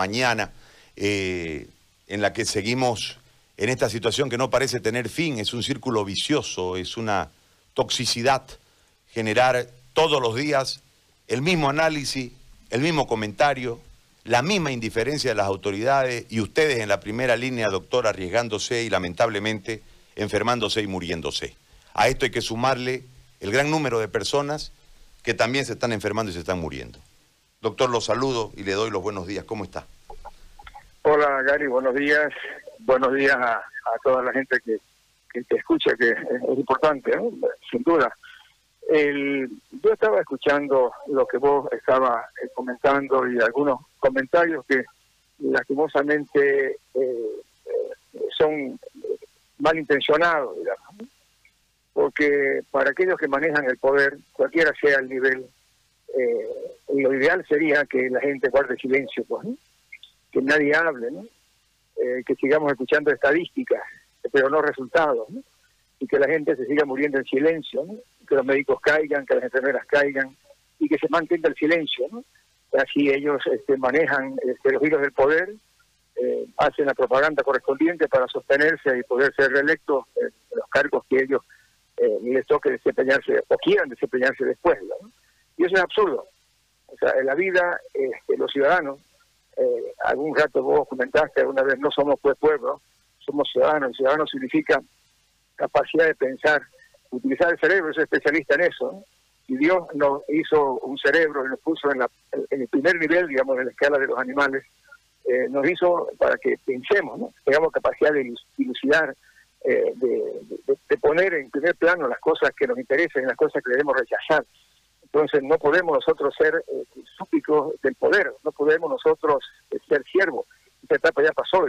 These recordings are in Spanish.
mañana, eh, en la que seguimos en esta situación que no parece tener fin, es un círculo vicioso, es una toxicidad generar todos los días el mismo análisis, el mismo comentario, la misma indiferencia de las autoridades y ustedes en la primera línea, doctor, arriesgándose y lamentablemente enfermándose y muriéndose. A esto hay que sumarle el gran número de personas que también se están enfermando y se están muriendo. Doctor, lo saludo y le doy los buenos días. ¿Cómo está? Hola, Gary, buenos días. Buenos días a, toda la gente que, te escucha, que es, importante, sin duda. Yo estaba escuchando lo que vos estabas eh, comentando y algunos comentarios que lastimosamente eh, eh, son malintencionados, digamos. Porque para aquellos que manejan el poder, cualquiera sea el nivel, lo ideal sería que la gente guarde silencio, pues, que nadie hable, ¿no? Eh, que sigamos escuchando estadísticas, pero no resultados, y que la gente se siga muriendo en silencio, que los médicos caigan, que las enfermeras caigan, y que se mantenga el silencio. ¿no? Así ellos este, manejan este, los hilos del poder, eh, hacen la propaganda correspondiente para sostenerse y poder ser reelectos en los cargos que ellos eh, les toque desempeñarse o quieran desempeñarse después. Y eso es absurdo. O sea, en la vida, este, los ciudadanos eh, algún rato vos comentaste alguna vez, no somos pues pueblo, somos ciudadanos. Ciudadano significa capacidad de pensar, utilizar el cerebro, soy especialista en eso. Y Dios nos hizo un cerebro y nos puso en, el primer nivel, digamos, de la escala de los animales, eh, nos hizo para que pensemos, tengamos capacidad de dilucidar, eh, de, poner en primer plano las cosas que nos interesan y las cosas que debemos rechazar. Entonces no podemos nosotros ser eh, del poder, no podemos nosotros eh, ser siervos. Esta etapa ya pasó,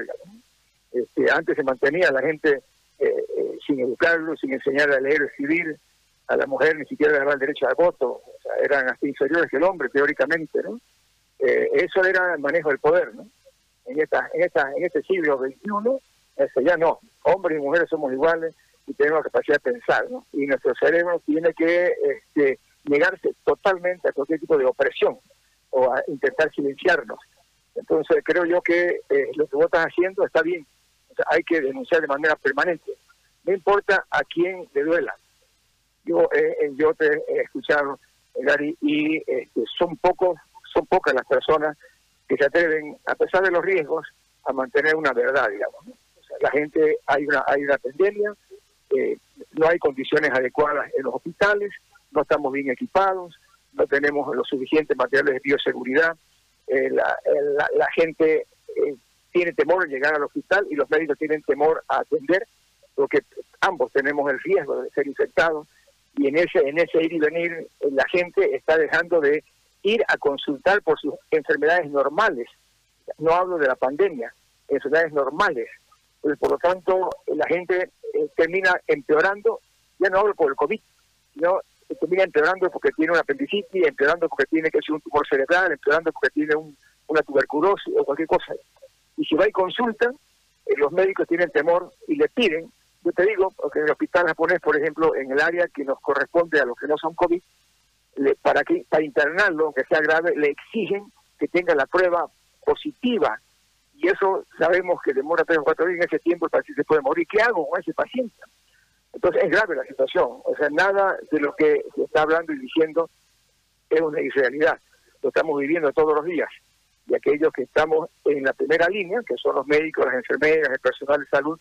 Este, antes se mantenía la gente eh, sin educarlo, sin enseñar a leer y escribir, a la mujer ni siquiera le daba el derecho al voto, o eran hasta inferiores que el hombre, teóricamente, ¿no? eso era el manejo del poder, ¿no? En, esta, en, esta, en este siglo XXI, ya no, hombres y mujeres somos iguales y tenemos la capacidad de pensar, ¿no? Y nuestro cerebro tiene que... Este, negarse totalmente a cualquier tipo de opresión o a intentar silenciarnos. Entonces creo yo que eh, lo que vos estás haciendo está bien. hay que denunciar de manera permanente. No importa a quién le duela. Yo, eh, eh, yo te he escuchado, Gary, y este, son pocos, son pocas las personas que se atreven, a pesar de los riesgos, a mantener una verdad, digamos. la gente, hay una, hay una pandemia, no hay condiciones adecuadas en los hospitales, no estamos bien equipados, no tenemos los suficientes materiales de bioseguridad, eh, la, la, gente eh, tiene temor de llegar al hospital y los médicos tienen temor a atender, porque ambos tenemos el riesgo de ser infectados y en ese, en ese ir y venir eh, la gente está dejando de ir a consultar por sus enfermedades normales. No hablo de la pandemia, enfermedades normales. Por lo tanto, la gente termina empeorando, ya no hablo por el COVID, sino termina empeorando porque tiene una apendicitis, empeorando porque tiene que ser un tumor cerebral, empeorando porque tiene una tuberculosis o cualquier cosa. Y si va y consulta, eh, los médicos tienen temor y le piden, yo te digo, porque en el hospital japonés, por ejemplo, en el área que nos corresponde a los que no son COVID, para, que, para internarlo, aunque sea grave, le exigen que tenga la prueba positiva. Y eso sabemos que demora tres o cuatro días en ese tiempo el paciente puede morir. ¿Qué hago con ese paciente? Entonces es grave la situación, o sea, nada de lo que se está hablando y diciendo es una irrealidad, lo estamos viviendo todos los días. Y aquellos que estamos en la primera línea, que son los médicos, las enfermeras, el personal de salud,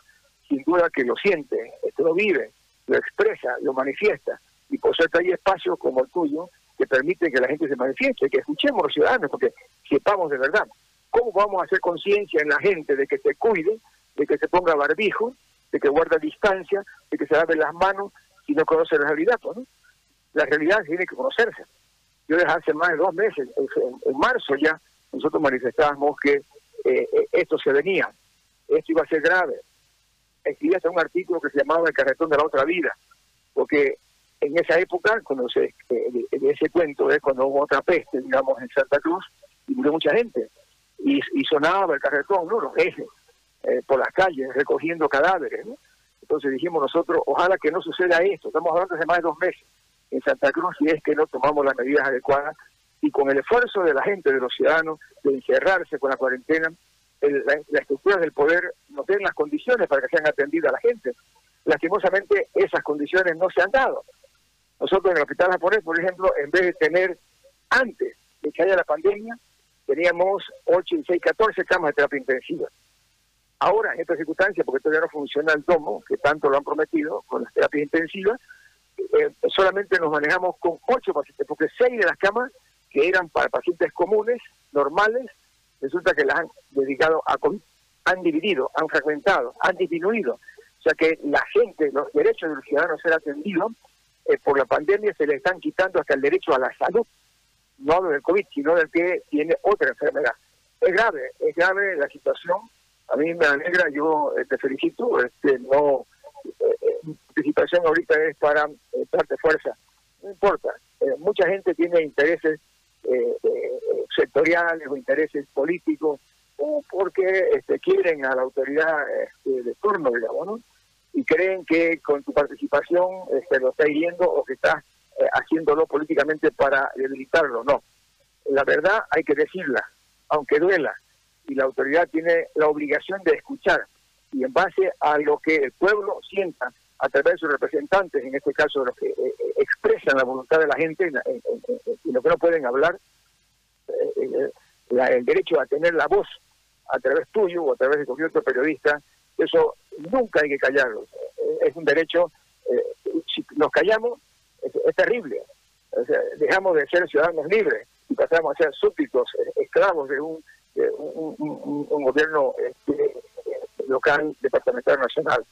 sin duda que lo sienten, esto lo vive, lo expresa, lo manifiesta. Y por suerte hay espacios como el tuyo que permiten que la gente se manifieste, que escuchemos a los ciudadanos, porque sepamos de verdad. ¿Cómo vamos a hacer conciencia en la gente de que se cuide, de que se ponga barbijo, de que guarda distancia, de que se lave las manos y no conoce la realidad. Pues, ¿no? La realidad tiene que conocerse. Yo desde hace más de dos meses, en, marzo ya, nosotros manifestábamos que eh, eh, esto se venía, esto iba a ser grave. Escribí hasta un artículo que se llamaba El carretón de la otra vida, porque en esa época, cuando se, eh, en ese cuento es cuando hubo otra peste, digamos, en Santa Cruz, y murió mucha gente, y, sonaba el carretón, ¿no? Los ejes eh, por las calles recogiendo cadáveres. Entonces dijimos nosotros, ojalá que no suceda esto. Estamos hablando de más de dos meses en Santa Cruz y es que no tomamos las medidas adecuadas y con el esfuerzo de la gente, de los ciudadanos, de encerrarse con la cuarentena, las estructuras del poder nos den las condiciones para que sean atendidas a la gente. Lastimosamente, esas condiciones no se han dado. Nosotros en el Hospital Japonés, por ejemplo, en vez de tener, antes de que haya la pandemia, teníamos 8 y 6, 14 camas de terapia intensiva. Ahora, en estas circunstancias, porque todavía no funciona el domo, que tanto lo han prometido con las terapias intensivas, eh, solamente nos manejamos con 8 pacientes, porque 6 de las camas que eran para pacientes comunes, normales, resulta que las han dedicado a han dividido, han fragmentado, han disminuido. O sea que la gente, los derechos de los ciudadanos ser atendidos eh, por la pandemia se le están quitando hasta el derecho a la salud, no del COVID, sino del que tiene otra enfermedad. Es grave, es grave la situación. A mí me alegra, yo eh, te felicito, este, no, eh, mi participación ahorita es para darte fuerza. No importa, mucha gente tiene intereses sectoriales o intereses políticos o porque este, quieren a la autoridad este, de turno, digamos, ¿no? Y creen que con tu participación este, lo está hiriendo o que está eh, haciéndolo políticamente para debilitarlo. No. La verdad hay que decirla, aunque duela, y la autoridad tiene la obligación de escuchar y en base a lo que el pueblo sienta a través de sus representantes, en este caso los que eh, eh, expresan la voluntad de la gente y lo que no pueden hablar, el derecho a tener la voz a través tuyo o a través de cualquier otro periodista, eso nunca hay que callarlo. Es un derecho, eh, si nos callamos, es, terrible. dejamos de ser ciudadanos libres y pasamos a ser súbditos, eh, esclavos de un, un, gobierno este, local, departamental, nacional.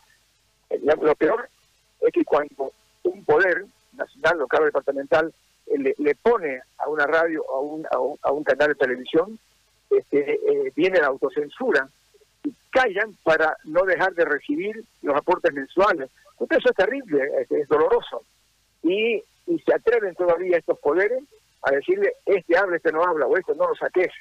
Eh, lo peor es que cuando un poder nacional, local o departamental le, pone a una radio a un, a un, canal de televisión, este, eh, viene la autocensura y callan para no dejar de recibir los aportes mensuales. Entonces eso es terrible, es, doloroso. Y, se atreven todavía estos poderes a decirle, este habla, este no habla, o esto no lo saques.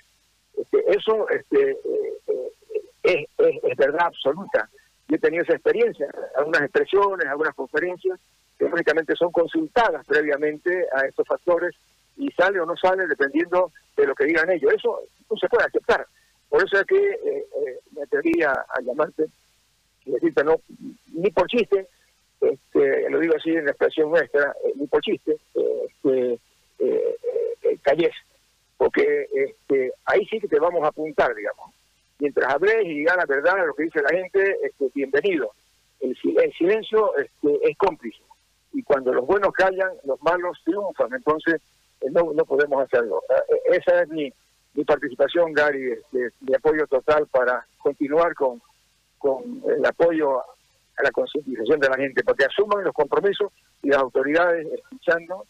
Este, eso este, eh, eh, es, es, verdad absoluta. Yo he tenido esa experiencia, algunas expresiones, algunas conferencias, que únicamente son consultadas previamente a estos factores y sale o no sale dependiendo de lo que digan ellos. Eso no se puede aceptar. Por eso es que eh, me atrevería a llamarte y decirte, no, ni por chiste, este, lo digo así en la expresión nuestra, ni por chiste, este, calles, porque este, ahí sí que te vamos a apuntar, digamos. Mientras hables y digas la verdad a lo que dice la gente, este, bienvenido. El, el silencio este, es cómplice y cuando los buenos callan, los malos triunfan. Entonces, eh, no, no podemos hacerlo. Eh, esa es mi, mi participación, Gary, de, apoyo total para continuar con, con el apoyo a la concientización de la gente, porque asuman los compromisos y las autoridades, escuchando,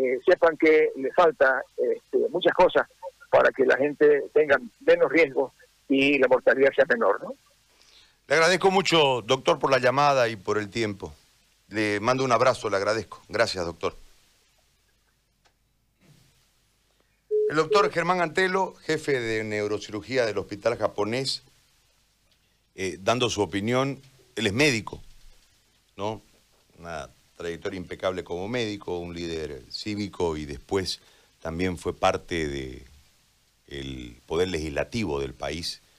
eh, sepan que le falta este, muchas cosas para que la gente tenga menos riesgo y la mortalidad sea menor. ¿no? Le agradezco mucho, doctor, por la llamada y por el tiempo. Le mando un abrazo, le agradezco. Gracias, doctor. El doctor Germán Antelo, jefe de neurocirugía del Hospital Japonés, eh, dando su opinión. Él es médico, ¿no? Una trayectoria impecable como médico, un líder cívico y después también fue parte del poder legislativo del país